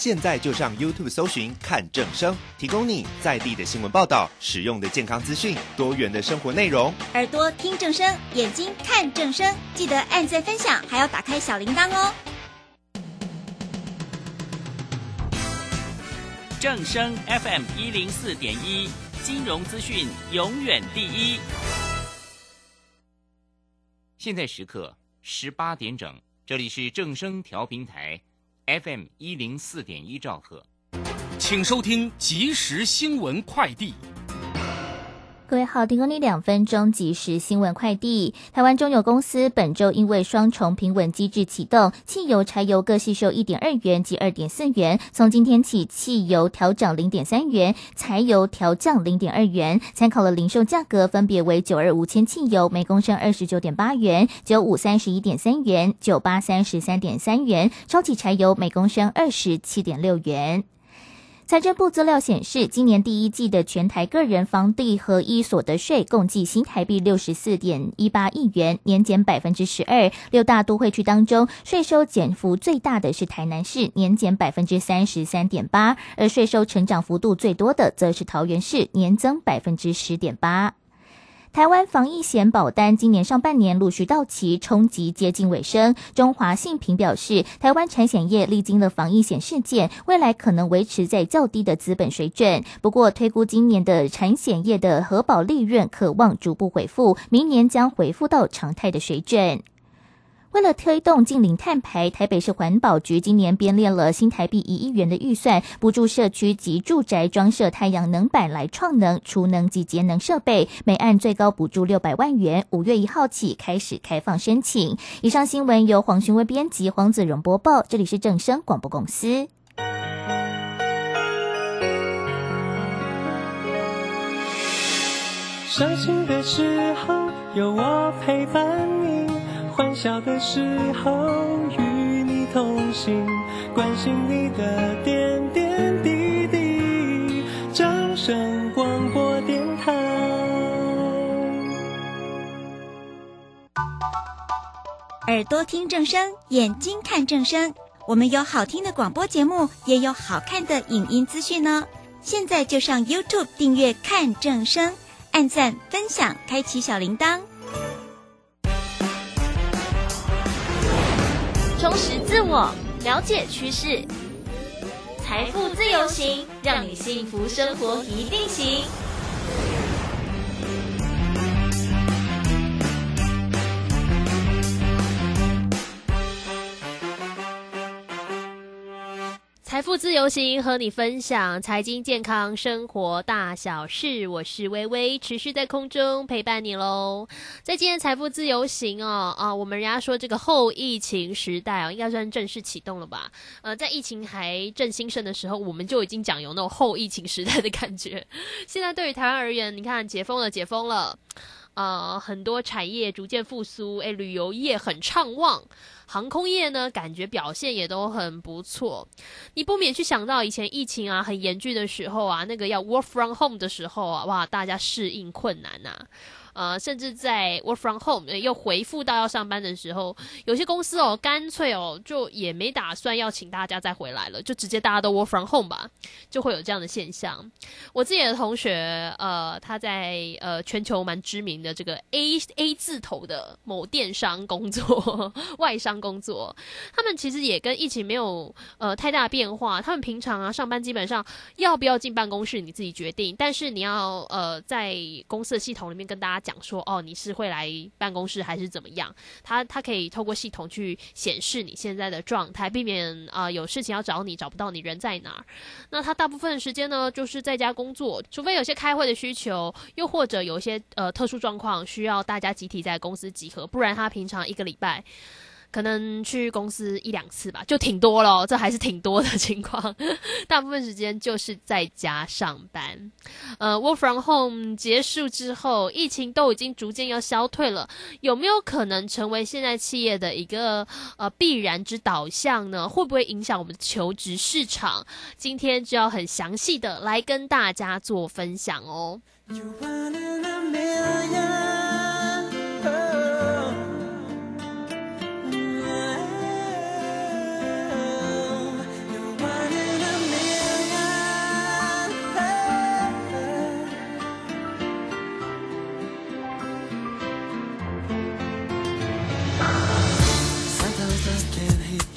现在就上 YouTube 搜寻看正声，提供你在地的新闻报道、使用的健康资讯、多元的生活内容。耳朵听正声，眼睛看正声，记得按赞分享，还要打开小铃铛哦。正声 FM 一零四点一，金融资讯永远第一。现在时刻十八点整，这里是正声调频台。FM 一零四点一兆赫，请收听即时新闻快递。各位好，提供你两分钟即时新闻快递。台湾中油公司本周因为双重平稳机制启动，汽油、柴油各吸收一点二元及二点四元。从今天起，汽油调涨零点三元，柴油调降零点二元。参考了零售价格，分别为九二五千汽油每公升二十九点八元，九五三十一点三元，九八三十三点三元。超级柴油每公升二十七点六元。财政部资料显示，今年第一季的全台个人房地合一所得税共计新台币六十四点一八亿元，年减百分之十二。六大都会区当中，税收减幅最大的是台南市，年减百分之三十三点八，而税收成长幅度最多的则是桃园市，年增百分之十点八。台湾防疫险保单今年上半年陆续到期，冲击接近尾声。中华信平表示，台湾产险业历经了防疫险事件，未来可能维持在较低的资本水准。不过，推估今年的产险业的核保利润可望逐步恢复，明年将回复到常态的水准。为了推动近零碳排，台北市环保局今年编列了新台币一亿元的预算，补助社区及住宅装设太阳能板来创能、储能及节能设备，每案最高补助六百万元。五月一号起开始开放申请。以上新闻由黄勋威编辑，黄子荣播报。这里是正声广播公司。伤心的时候有我陪伴你。欢笑的时候与你同行，关心你的点点滴滴。掌声广播电台，耳朵听正声，眼睛看正声。我们有好听的广播节目，也有好看的影音资讯呢。现在就上 YouTube 订阅看正声，按赞分享，开启小铃铛。充实自我，了解趋势，财富自由行，让你幸福生活一定行。财富自由行和你分享财经健康生活大小事，我是微微，持续在空中陪伴你喽。在今天财富自由行哦啊，我们人家说这个后疫情时代哦，应该算正式启动了吧？呃，在疫情还正兴盛的时候，我们就已经讲有那种后疫情时代的感觉。现在对于台湾而言，你看解封了，解封了，呃，很多产业逐渐复苏，哎，旅游业很畅旺。航空业呢，感觉表现也都很不错。你不免去想到以前疫情啊很严峻的时候啊，那个要 work from home 的时候啊，哇，大家适应困难呐。呃，甚至在 work from home 又回复到要上班的时候，有些公司哦，干脆哦，就也没打算要请大家再回来了，就直接大家都 work from home 吧，就会有这样的现象。我自己的同学，呃，他在呃全球蛮知名的这个 A A 字头的某电商工作，外商工作，他们其实也跟疫情没有呃太大变化。他们平常啊上班基本上要不要进办公室你自己决定，但是你要呃在公司的系统里面跟大家。讲说哦，你是会来办公室还是怎么样？他他可以透过系统去显示你现在的状态，避免啊有事情要找你找不到你人在哪儿。那他大部分时间呢，就是在家工作，除非有些开会的需求，又或者有一些呃特殊状况需要大家集体在公司集合，不然他平常一个礼拜。可能去公司一两次吧，就挺多了，这还是挺多的情况。大部分时间就是在家上班。呃，work from home 结束之后，疫情都已经逐渐要消退了，有没有可能成为现在企业的一个呃必然之导向呢？会不会影响我们的求职市场？今天就要很详细的来跟大家做分享哦。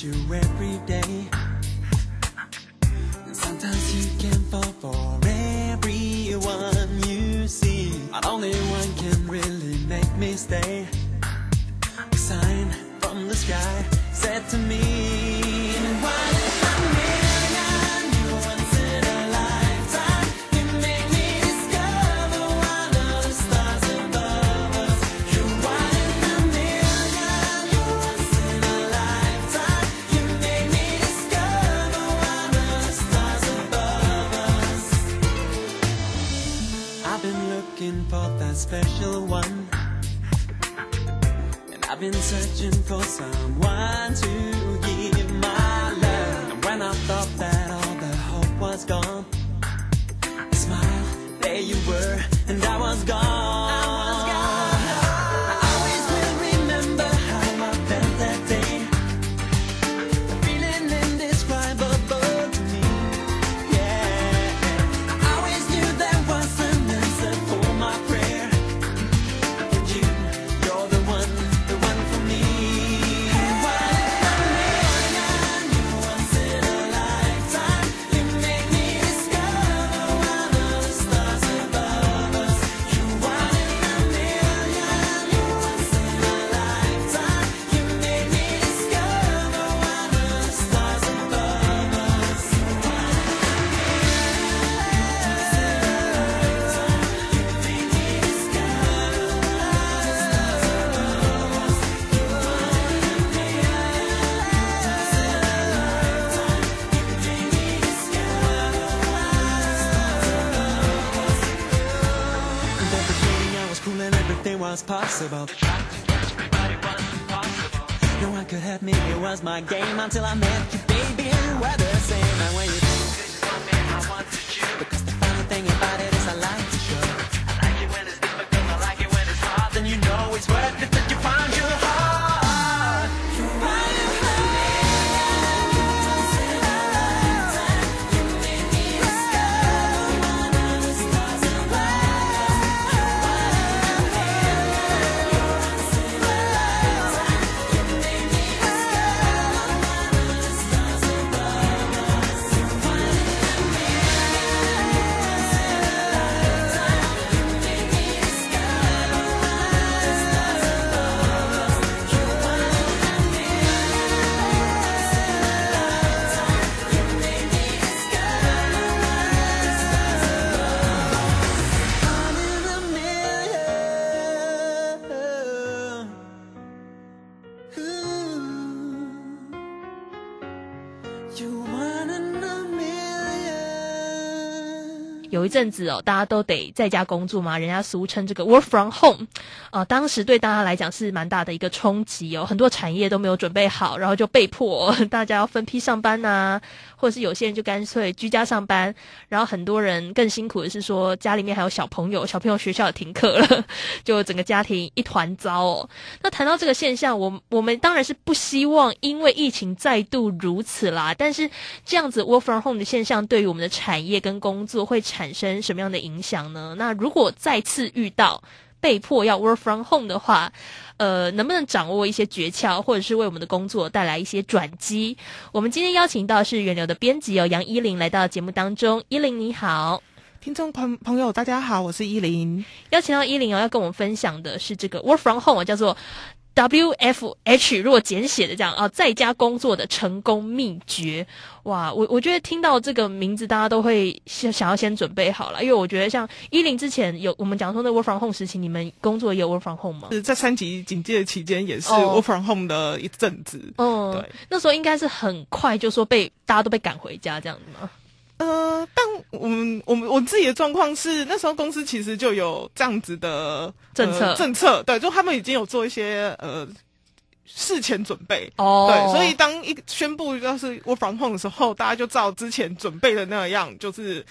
you every day. And sometimes you can fall for everyone you see. But only one can really make me stay. A sign from the sky said to me. Been searching for someone to give my love. And when I thought that all the hope was gone, smile, there you were, and I was gone. Possible. No one could help me, it was my game until I met 阵子哦，大家都得在家工作嘛，人家俗称这个 work from home，呃，当时对大家来讲是蛮大的一个冲击哦，很多产业都没有准备好，然后就被迫、大家要分批上班呐、或者是有些人就干脆居家上班，然后很多人更辛苦的是说家里面还有小朋友，小朋友学校也停课了，就整个家庭一团糟哦。那谈到这个现象，我我们当然是不希望因为疫情再度如此啦，但是这样子 work from home 的现象对于我们的产业跟工作会产生什么样的影响呢？那如果再次遇到被迫要 work from home 的话，呃，能不能掌握一些诀窍，或者是为我们的工作带来一些转机？我们今天邀请到是源流的编辑哦，杨依林来到节目当中。依林你好，听众朋朋友，大家好，我是依林。邀请到依林哦，要跟我们分享的是这个 work from home，叫做 WFH，如果简写的这样啊，在家工作的成功秘诀。哇，我我觉得听到这个名字，大家都会想想要先准备好了，因为我觉得像依林之前有我们讲说那 work from home 时期，你们工作也有 work from home 吗？是在三级警戒期间，也是哦 work from home 的一阵子。嗯，对，那时候应该是很快就说被大家都被赶回家这样子吗？呃，但我们我们我自己的状况是，那时候公司其实就有这样子的政策呃政策，对，就他们已经有做一些呃事前准备。哦对，所以当一宣布要是 work from home 的时候，大家就照之前准备的那样，就是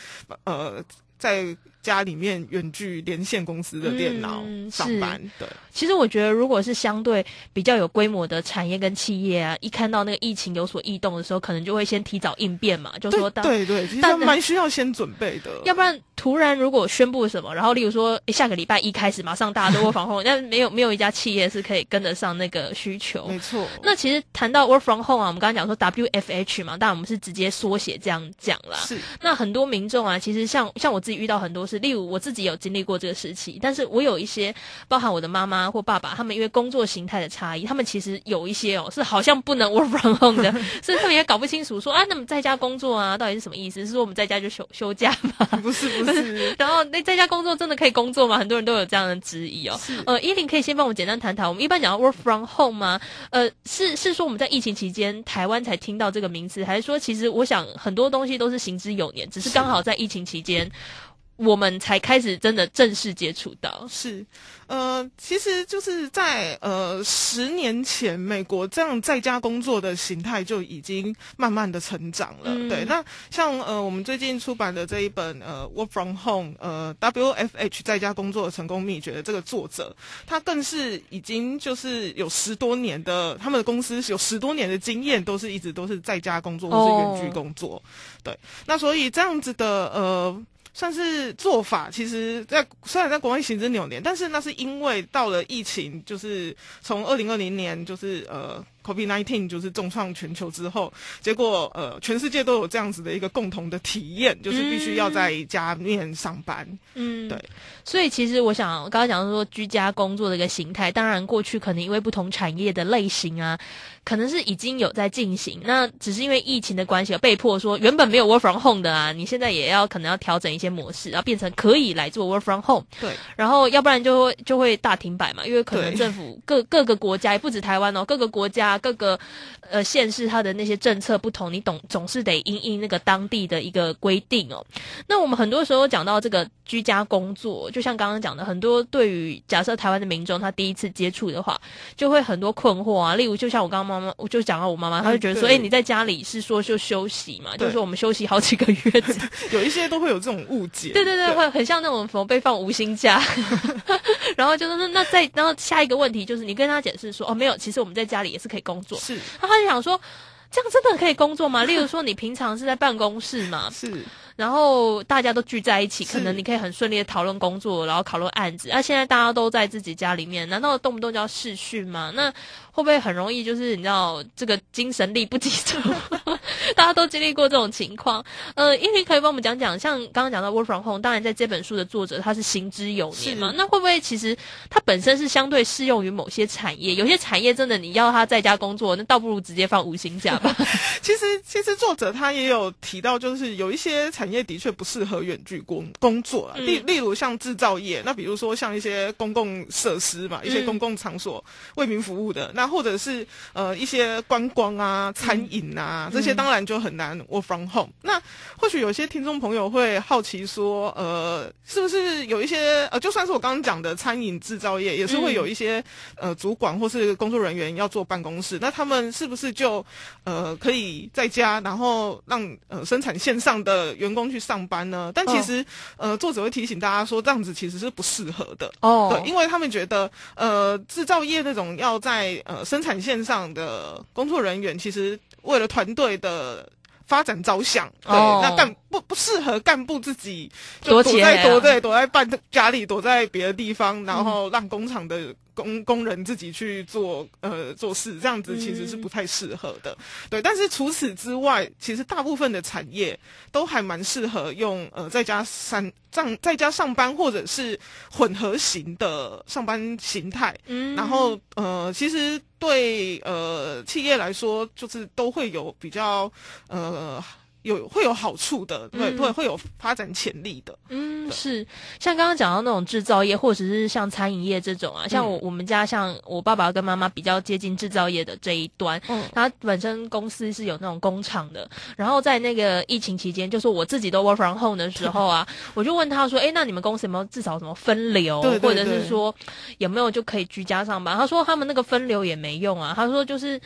呃在家里面远距连线公司的电脑嗯上班。对，其实我觉得，如果是相对比较有规模的产业跟企业啊，一看到那个疫情有所异动的时候，可能就会先提早应变嘛，就说到对对对，其实但蛮需要先准备的。要不然突然如果宣布什么，然后例如说下个礼拜一开始马上大家都 work from home，那没有没有一家企业是可以跟得上那个需求。没错。那其实谈到 work from home 啊，我们刚刚讲说 WFH 嘛，当然我们是直接缩写这样讲啦。是。那很多民众啊，其实像像我自己遇到很多事，例如我自己有经历过这个时期，但是我有一些包含我的妈妈或爸爸，他们因为工作形态的差异，他们其实有一些哦是好像不能 work from home 的，所以他们也搞不清楚说啊，那么在家工作啊，到底是什么意思？是说我们在家就休休假吗？不是不是。然后那在家工作真的可以工作吗？很多人都有这样的质疑哦。呃，依琳可以先帮我简单谈谈，我们一般讲到 work from home 吗？呃，是是说我们在疫情期间台湾才听到这个名词，还是说其实我想很多东西都是行之有年，只是刚好在疫情期间。我们才开始真的正式接触到，是，呃，其实就是在呃十年前，美国这样在家工作的形态就已经慢慢的成长了。对，那像呃我们最近出版的这一本呃 Work from Home 呃 WFH 在家工作的成功秘诀的这个作者，他更是已经就是有十多年的他们的公司有十多年的经验，都是一直都是在家工作或是远距工作。对，那所以这样子的呃。算是做法，其实，在虽然在国外行之有年，但是那是因为到了疫情，就是从二零二零年，就是呃。Covid nineteen 就是重创全球之后，结果呃，全世界都有这样子的一个共同的体验，就是必须要在家面上班。嗯，对。所以其实我想刚刚讲说居家工作的一个形态，当然过去可能因为不同产业的类型啊，可能是已经有在进行。那只是因为疫情的关系，被迫说原本没有 work from home 的啊，你现在也要可能要调整一些模式，然后变成可以来做 work from home。对。然后要不然就会就会大停摆嘛，因为可能政府各各个国家也不止台湾哦，各个国家。各个呃县市，它的那些政策不同，你懂总是得因应那个当地的一个规定哦。那我们很多时候讲到这个居家工作，就像刚刚讲的，很多对于假设台湾的民众他第一次接触的话，就会很多困惑啊。例如，就像我刚刚妈妈，我就讲到我妈妈，她就觉得说，哎，你在家里是说就休息嘛，就是说我们休息好几个月，有一些都会有这种误解。对对对，会很像那种什么被放无薪假，然后就是那再然后下一个问题就是你跟他解释说，哦，没有，其实我们在家里也是可以工作。是，他就想说，这样真的可以工作吗？例如说，你平常是在办公室嘛，是，然后大家都聚在一起，可能你可以很顺利的讨论工作，然后讨论案子。那现在大家都在自己家里面，难道动不动就要试训吗？那会不会很容易就是你知道这个精神力不集中？大家都经历过这种情况。呃，英林可以帮我们讲讲，像刚刚讲到 work from home，当然在这本书的作者他是行之有年嘛，那会不会其实他本身是相对适用于某些产业？有些产业真的你要他在家工作，那倒不如直接放五星假吧。其实，其实作者他也有提到，就是有一些产业的确不适合远距工工作啊，例例如像制造业，那比如说像一些公共设施嘛，一些公共场所为民服务的那。那或者是呃一些观光啊、餐饮啊这些，当然就很难 work from home。那或许有些听众朋友会好奇说，呃，是不是有一些呃，就算是我刚刚讲的餐饮制造业，也是会有一些呃主管或是工作人员要坐办公室，那他们是不是就呃可以在家，然后让呃生产线上的员工去上班呢？但其实呃作者会提醒大家说，这样子其实是不适合的。哦，对，因为他们觉得呃制造业那种要在呃，生产线上的工作人员其实为了团队的发展着想，对，那干不不适合干部自己就躲在躲在躲在办家里，躲在别的地方，然后让工厂的。工工人自己去做呃做事，这样子其实是不太适合的，对。但是除此之外，其实大部分的产业都还蛮适合用呃在家上上在家上班，或者是混合型的上班形态。嗯，然后呃，其实对呃企业来说，就是都会有比较呃。有会有好处的，对，会会有发展潜力的。嗯，是像刚刚讲到那种制造业，或者是像餐饮业这种啊，像我我们家像我爸爸跟妈妈比较接近制造业的这一端，嗯，他本身公司是有那种工厂的，然后在那个疫情期间，就是我自己都 work from home 的时候啊，我就问他说，哎，那你们公司有没有至少什么分流，或者是说有没有就可以居家上班？他说他们那个分流也没用啊，他说就是。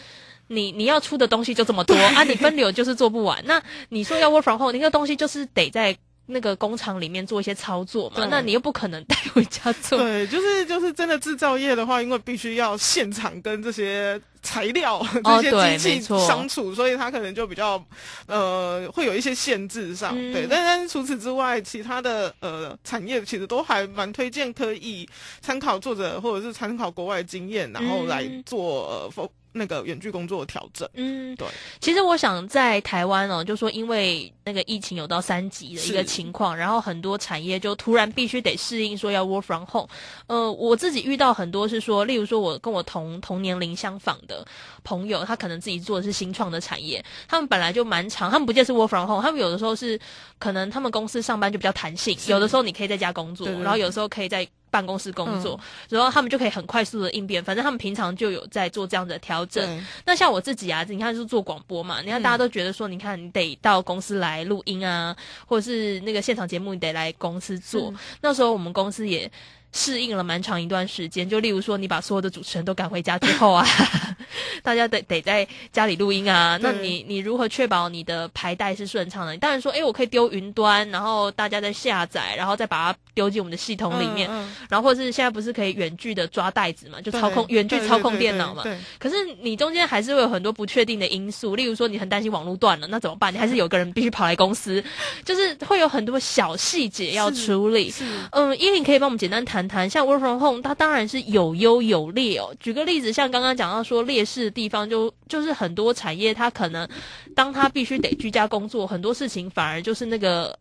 你你要出的东西就这么多 啊，你分流就是做不完。那你说要 work from home，那个东西就是得在那个工厂里面做一些操作嘛，那你又不可能带回家做。对，就是就是真的制造业的话，因为必须要现场跟这些材料、哦这些机器相处，所以它可能就比较呃会有一些限制上。嗯对，但但是除此之外，其他的呃产业其实都还蛮推荐可以参考作者或者是参考国外经验，然后来嗯做那个远距工作的调整。嗯，对，其实我想在台湾哦，就说因为那个疫情有到三级的一个情况，然后很多产业就突然必须得适应说要 work from home。呃，我自己遇到很多是说，例如说我跟我同同年龄相仿的朋友，他可能自己做的是新创的产业，他们本来就蛮长，他们不见得是 work from home，他们有的时候是可能他们公司上班就比较弹性，有的时候你可以在家工作，然后有时候可以在。办公室工作，然后他们就可以很快速的应变，反正他们平常就有在做这样的调整。那像我自己啊，你看是做广播嘛，你看大家都觉得说，你看你得到公司来录音啊，或者是那个现场节目你得来公司做。那时候我们公司也适应了蛮长一段时间，就例如说你把所有的主持人都赶回家之后啊，大家得得在家里录音啊，那你你如何确保你的排带是顺畅的？你当然说，诶，我可以丢云端，然后大家再下载，然后再把它丢进我们的系统里面。嗯然后或者是现在不是可以远距的抓袋子嘛，就操控远距操控电脑嘛。可是你中间还是会有很多不确定的因素，例如说你很担心网络断了，那怎么办？你还是有个人必须跑来公司，就是会有很多小细节要处理。是嗯，依琳可以帮我们简单谈谈，像 work from home，它当然是有优有劣哦。举个例子，像刚刚讲到说劣势的地方就，就是很多产业它可能当它必须得居家工作，很多事情反而就是那个。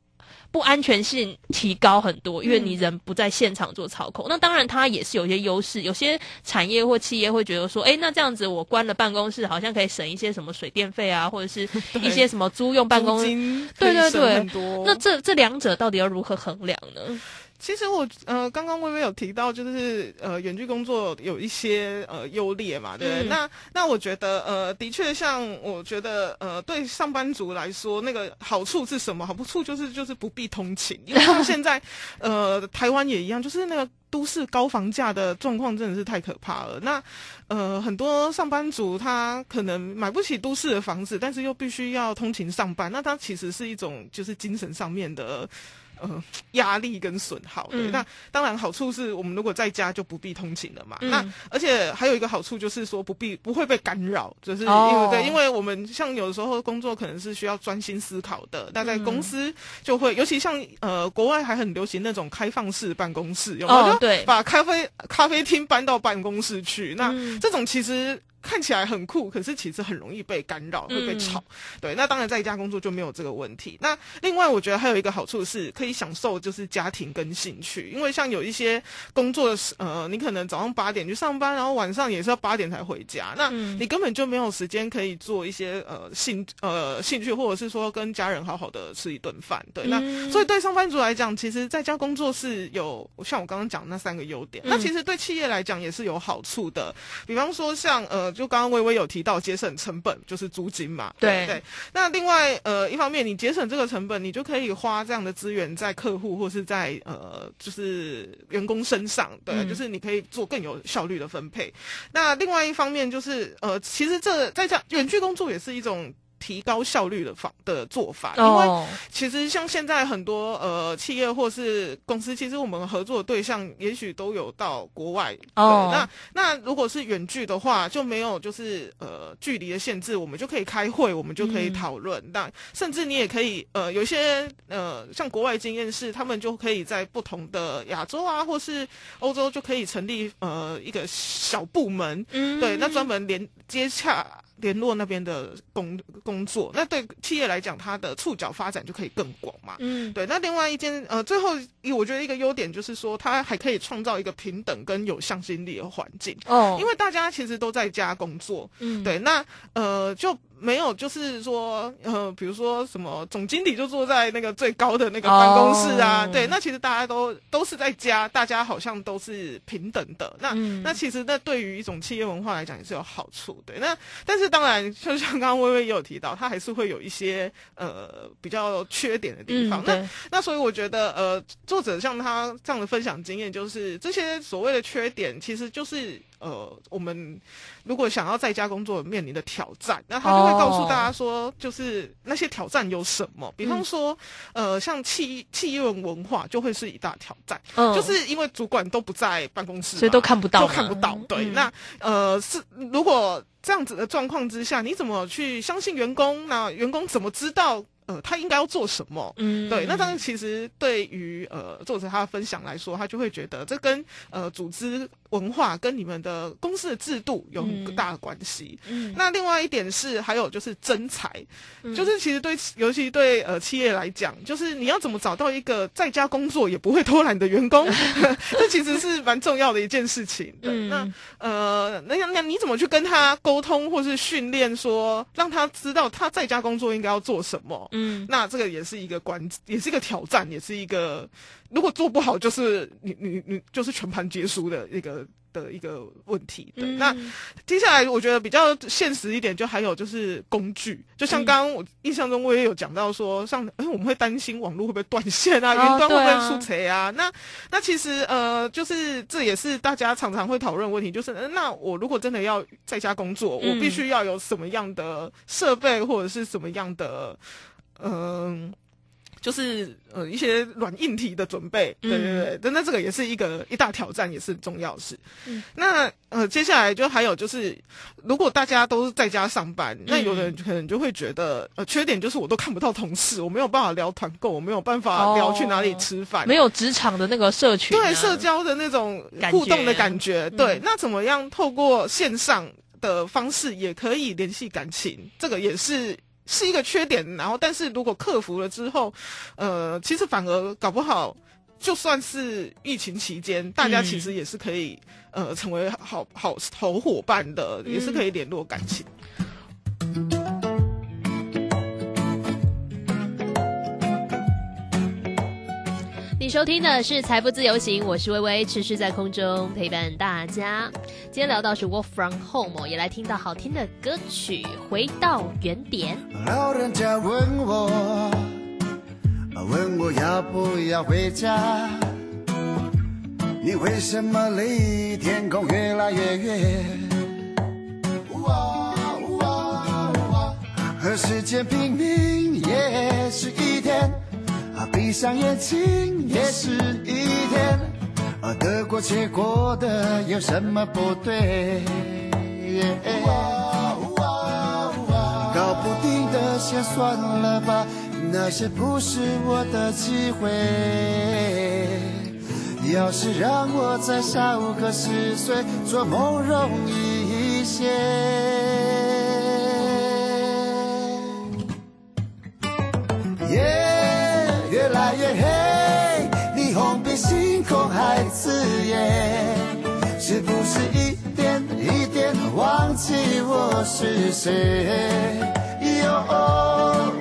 不安全性提高很多，因为你人不在现场做操控。那当然，它也是有一些优势。有些产业或企业会觉得说，诶，那这样子我关了办公室，好像可以省一些什么水电费啊，或者是 一些什么租用办公对对对那这这两者到底要如何衡量呢？其实我呃刚刚微微有提到，就是呃远距工作有一些呃优劣嘛，对不对？嗯那那我觉得呃的确像我觉得呃对上班族来说，那个好处是什么？好处就是就是不必通勤，因为像现在 呃台湾也一样，就是那个。都市高房价的状况真的是太可怕了。那呃，很多上班族他可能买不起都市的房子，但是又必须要通勤上班，那他其实是一种就是精神上面的呃压力跟损耗。对，嗯那当然好处是我们如果在家就不必通勤了嘛。嗯那而且还有一个好处就是说不必不会被干扰，就是因为、哦对，因为我们像有的时候工作可能是需要专心思考的，那在嗯公司就会，尤其像呃国外还很流行那种开放式办公室，有没有？哦对把咖啡咖啡厅搬到办公室去，那嗯这种其实。看起来很酷，可是其实很容易被干扰，会被嗯吵。对，那当然在家工作就没有这个问题。那另外，我觉得还有一个好处是可以享受就是家庭跟兴趣，因为像有一些工作的时呃，你可能早上八点去上班，然后晚上也是要八点才回家，那嗯你根本就没有时间可以做一些呃兴呃兴趣，或者是说跟家人好好的吃一顿饭。对，那嗯所以对上班族来讲，其实在家工作是有像我刚刚讲的那三个优点。嗯那其实对企业来讲也是有好处的，比方说像呃，就刚刚微微有提到节省成本，就是租金嘛。对对。那另外呃，一方面你节省这个成本，你就可以花这样的资源在客户或是在呃，就是员工身上。对，嗯就是你可以做更有效率的分配。那另外一方面就是呃，其实这在家远距工作也是一种。提高效率的方的做法，因为哦，其实像现在很多呃企业或是公司，其实我们合作的对象也许都有到国外。哦。对，那那如果是远距的话，就没有就是呃距离的限制，我们就可以开会，我们就可以嗯讨论。那甚至你也可以呃有一些呃像国外经验是，他们就可以在不同的亚洲啊或是欧洲就可以成立呃一个小部门，嗯对，那专门连接洽联络那边的工工作，那对企业来讲，它的触角发展就可以更广嘛。嗯。对，那另外一件呃，最后一我觉得一个优点就是说，它还可以创造一个平等跟有向心力的环境，哦，因为大家其实都在家工作，嗯。对，那呃就没有就是说呃，比如说什么总经理就坐在那个最高的那个办公室啊，哦对，那其实大家都都是在家，大家好像都是平等的。那、嗯那其实那对于一种企业文化来讲也是有好处，对。那但是当然，就像刚刚微微也有提到，它还是会有一些呃比较缺点的地方。那那所以我觉得，呃，作者像他这样的分享经验，就是这些所谓的缺点，其实就是呃，我们如果想要在家工作面临的挑战，那他就会告诉大家说，就是那些挑战有什么？比方说，呃，像企企业文化就会是一大挑战，嗯就是因为主管都不在办公室嘛，所以都看不到都看不到。对，嗯那呃是如果这样子的状况之下，你怎么去相信员工？那员工怎么知道呃他应该要做什么？嗯对，那当然，其实对于呃作者他的分享来说，他就会觉得这跟呃组织文化跟你们的公司的制度有很大的关系。嗯那另外一点是，还有就是真才，嗯就是其实对，尤其对呃企业来讲，就是你要怎么找到一个在家工作也不会偷懒的员工，这其实是蛮重要的一件事情。对，嗯那呃，那那你怎么去跟他沟通，或是训练说，让他知道他在家工作应该要做什么？嗯那这个也是一个关，也是一个挑战，也是一个如果做不好，就是你你你就是全盘皆输的一个的一个问题。对，嗯那接下来我觉得比较现实一点，就还有就是工具，就像刚刚我印象中我也有讲到说，像哎我们会担心网络会不会断线啊，哦云端会不会出贼啊？那那其实呃，就是这也是大家常常会讨论的问题，就是、呃那我如果真的要在家工作，嗯我必须要有什么样的设备或者是什么样的嗯。就是呃一些软硬体的准备，对对对，但那这个也是一个一大挑战，也是重要的事。嗯那呃接下来就还有就是，如果大家都是在家上班，那有的人可能就会觉得呃缺点就是我都看不到同事，我没有办法聊团购，我没有办法聊去哪里吃饭，没有职场的那个社群啊，对社交的那种互动的感觉。嗯对，那怎么样透过线上的方式也可以联系感情？这个也是。是一个缺点，然后但是如果克服了之后，呃，其实反而搞不好，就算是疫情期间，大家其实也是可以、呃成为好好好伙伴的，也是可以联络感情。你收听的是《财富自由行》，我是微微，持续在空中陪伴大家。今天聊到是 Work from Home，也来听到好听的歌曲《回到原点》。老人家问我，问我要不要回家？你为什么离天空越来越远？和时间拼命也是一天，闭上眼睛也是一天，啊，得过且过的有什么不对？搞不定的先算了吧，那些不是我的机会。要是让我再少个十岁，做梦容易一些。空还刺眼，是不是一点一点忘记我是谁？哟，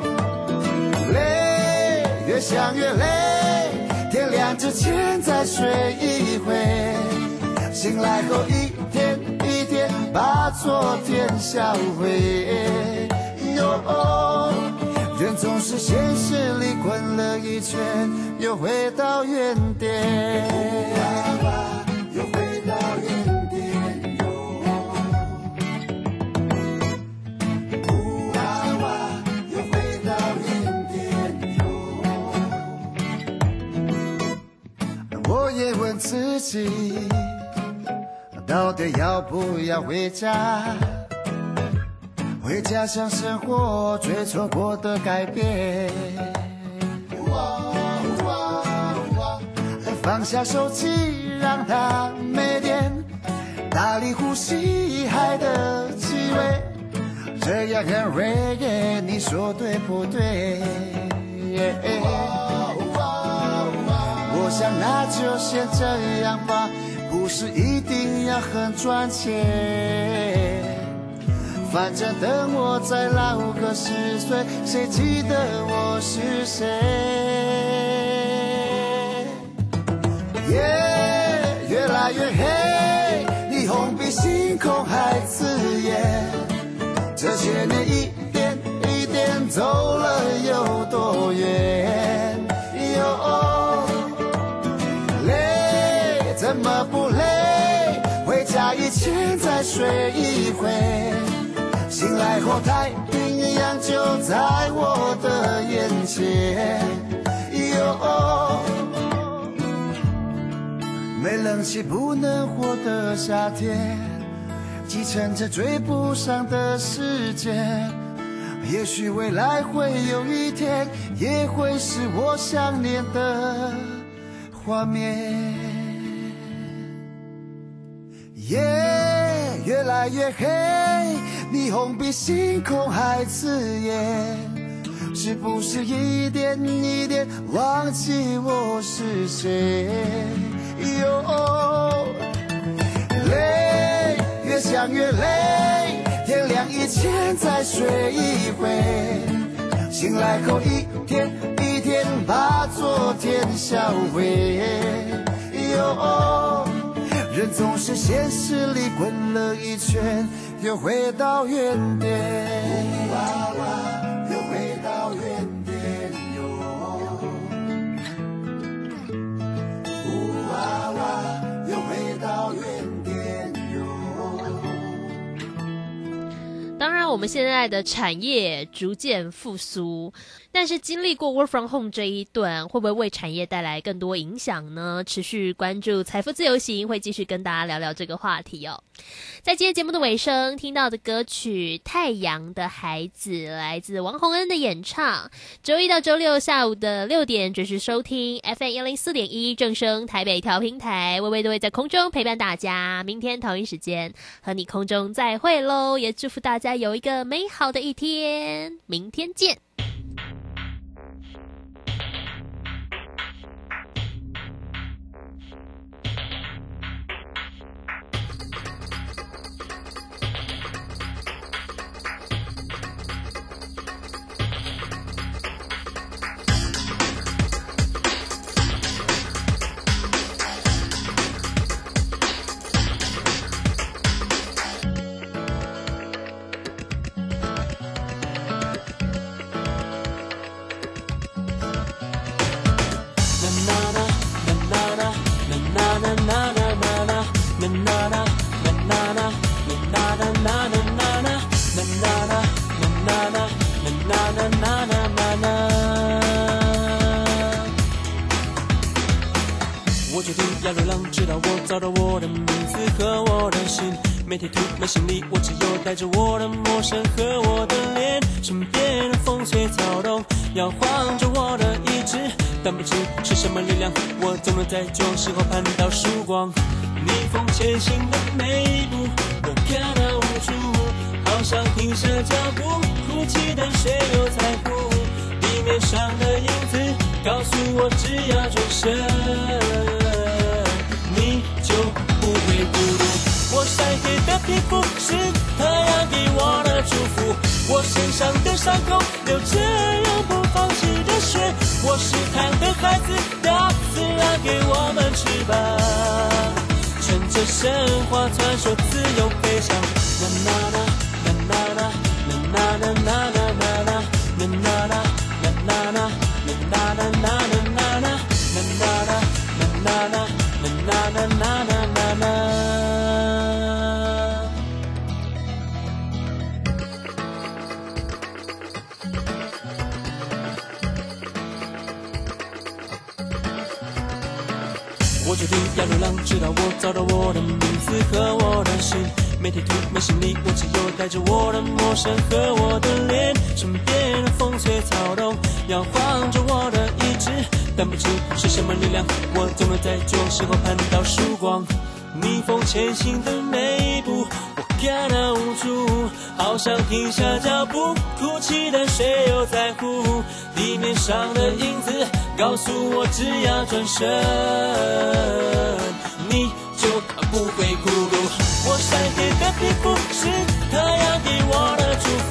累，越想越累，天亮之前再睡一回，醒来后一天一天把昨天销毁。哟，总是现实里滚了一圈，又回到原点。呜啊哇又回到原点哟呜啊哇，又回到原点哟我也问自己，到底要不要回家？回家乡生活，追错过的改变。放下手机，让它没电，大力呼吸海的气味，这样很 reggae，你说对不对？我想那就先这样吧，不是一定要很赚钱。反正等我再老个十岁，谁记得我是谁？夜越来越黑，霓虹比星空还刺眼。这些年一点一点走了有多远？哟，累怎么不累？回家以前回。醒来后，太平洋就在我的眼前。哟，没冷气不能活的夏天，继承着追不上的时间。也许未来会有一天，也会是我想念的画面。夜越来越黑，霓虹比星空还刺眼，是不是一点一点忘记我是谁？哟，累，越想越累，天亮以前再睡一回，醒来后一天一天把昨天销毁。哟。人总是现实里滚了一圈，又回到原点。我们现在的产业逐渐复苏。但是经历过 work from home 这一段，会不会为产业带来更多影响呢？持续关注财富自由行，会继续跟大家聊聊这个话题哦。在今天节目的尾声，听到的歌曲《太阳的孩子》来自王洪恩的演唱。周一到周六下午的六点准时收听 FM 幺零四点一正声台北调频台，微微都会在空中陪伴大家。明天同一时间和你空中再会喽！也祝福大家有一个美好的一天，明天见。每天涂满行李，我只有带着我的陌生和我的脸，身边的风吹草动，摇晃着我的意志，但不知是什么力量，我总能在绝望时候盼到曙光。逆风前行的每一步，我感到无助，好想停下脚步，哭泣但谁又在乎？地面上的影子告诉我，只要转身，你就不会孤独。我晒黑的皮肤是太阳给我的祝福，我身上的伤口流着永不放弃的血。我是太阳的孩子，大自然给我们翅膀，乘着神话传说自由飞翔。啦啦啦直到我找到我的名字和我的心。每天涂满行李，我只有带着我的陌生和我的脸，身边的风吹草动，摇晃着我的意志，但不知是什么力量，我总能在绝望时候盼到曙光。逆风前行的每一步，我感到无助，好想停下脚步，哭泣但谁又在乎？地面上的影子告诉我，只要转身，不会孤独。我晒黑的皮肤是太阳给我的祝福，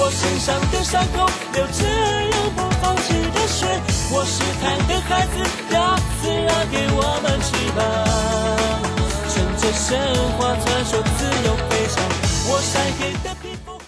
我身上的伤口流着永不放弃的血。我是他的孩子，大自然给我们翅膀。乘着神话传说自由飞翔，我晒黑的皮肤。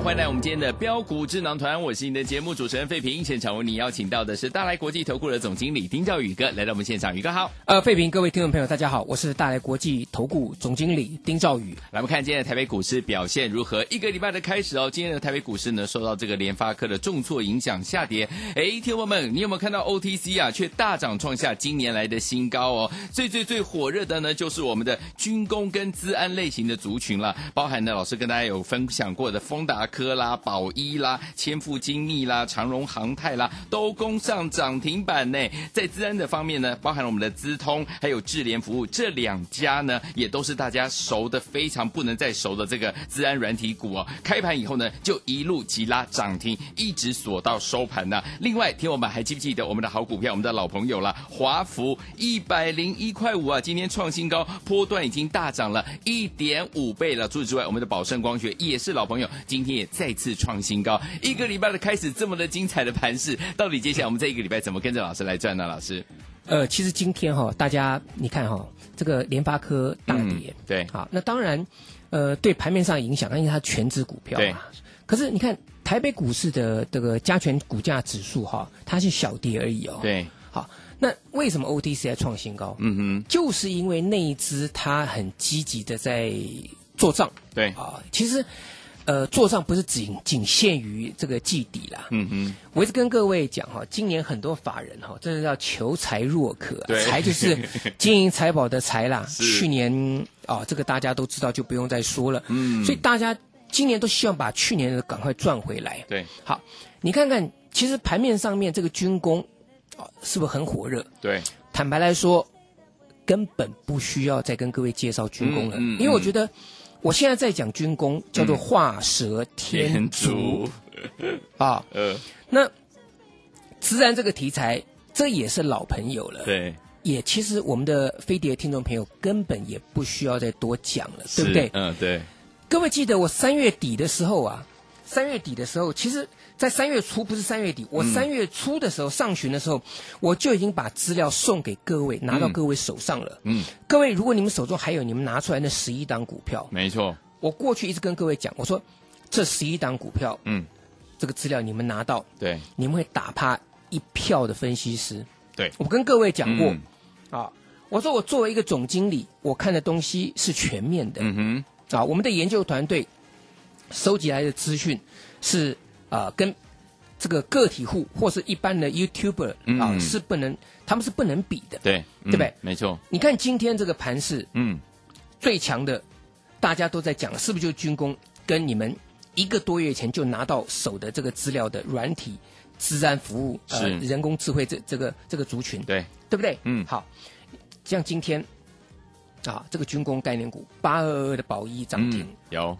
欢迎来我们今天的标股智囊团，我是你的节目主持人费平。现场为你邀请到的是大来国际投顾的总经理丁兆宇哥来到我们现场，宇哥好。呃，费平，各位听众朋友，大家好，我是大来国际投顾总经理丁兆宇。来，我们看今天的台北股市表现如何？一个礼拜的开始哦，今天的台北股市呢，受到这个联发科的重挫影响下跌。哎，听众们，你有没有看到 OTC 啊，却大涨创下今年来的新高哦？最最最火热的呢，就是我们的军工跟资安类型的族群了，包含呢老师跟大家有分享过的丰达科啦、宝一啦、千富精密啦、长荣航太啦，都攻上涨停板呢。在资安的方面呢，包含了我们的资通还有智联服务这两家呢，也都是大家熟的非常不能再熟的这个资安软体股哦。开盘以后呢，就一路急拉涨停，一直锁到收盘呢。另外，听我们还记不记得我们的好股票，我们的老朋友了，华孚一百零一块五啊，今天创新高，波段已经大涨了一点五倍了。除此之外，我们的宝盛光学也是老朋友，今天也再次创新高。一个礼拜的开始，这么的精彩的盘势，到底接下来我们这一个礼拜怎么跟着老师来赚呢？老师？呃，其实今天哈、大家你看哈、这个联发科大跌，对，好，那当然，呃，对盘面上影响，因为它全指股票嘛。可是你看台北股市的这个加权股价指数哈、它是小跌而已哦。对，好，那为什么 OTC 在创新高？嗯哼，就是因为那一只它很积极的在做账。对啊，其实呃做账不是仅仅限于这个季底啦。嗯哼，我一直跟各位讲哈，今年很多法人哈，真的要求财若渴、财就是 金银财宝的财啦。去年啊，这个大家都知道，就不用再说了。嗯所以大家今年都希望把去年的赶快赚回来。对，好，你看看，其实盘面上面这个军工啊，是不是很火热？对，坦白来说，根本不需要再跟各位介绍军工了，嗯嗯因为我觉得我现在在讲军工叫做画蛇添足、啊。呃，那自然这个题材，这也是老朋友了。对，也其实我们的飞碟听众朋友根本也不需要再多讲了，对不对？嗯，对，各位记得我三月底的时候啊，三月底的时候，其实，在三月初不是三月底，我嗯三月初的时候、上旬的时候，我就已经把资料送给各位，拿到各位手上了。嗯，各位，如果你们手中还有你们拿出来那十一档股票，没错，我过去一直跟各位讲，我说这十一档股票，嗯，这个资料你们拿到，对，你们会打趴一票的分析师。对，我跟各位讲过、嗯。啊，我说我作为一个总经理，我看的东西是全面的。嗯哼，啊，我们的研究团队收集来的资讯是啊、跟这个个体户或是一般的 YouTuber 啊、嗯是不能，他们是不能比的。对，对不对？嗯没错，你看今天这个盘势，嗯，最强的，大家都在讲，是不是就军工跟你们一个多月前就拿到手的这个资料的软体治安服务呃是。人工智慧这这个这个族群，对，对不对？嗯。好，像今天啊这个军工概念股八二二的宝一涨停，嗯有，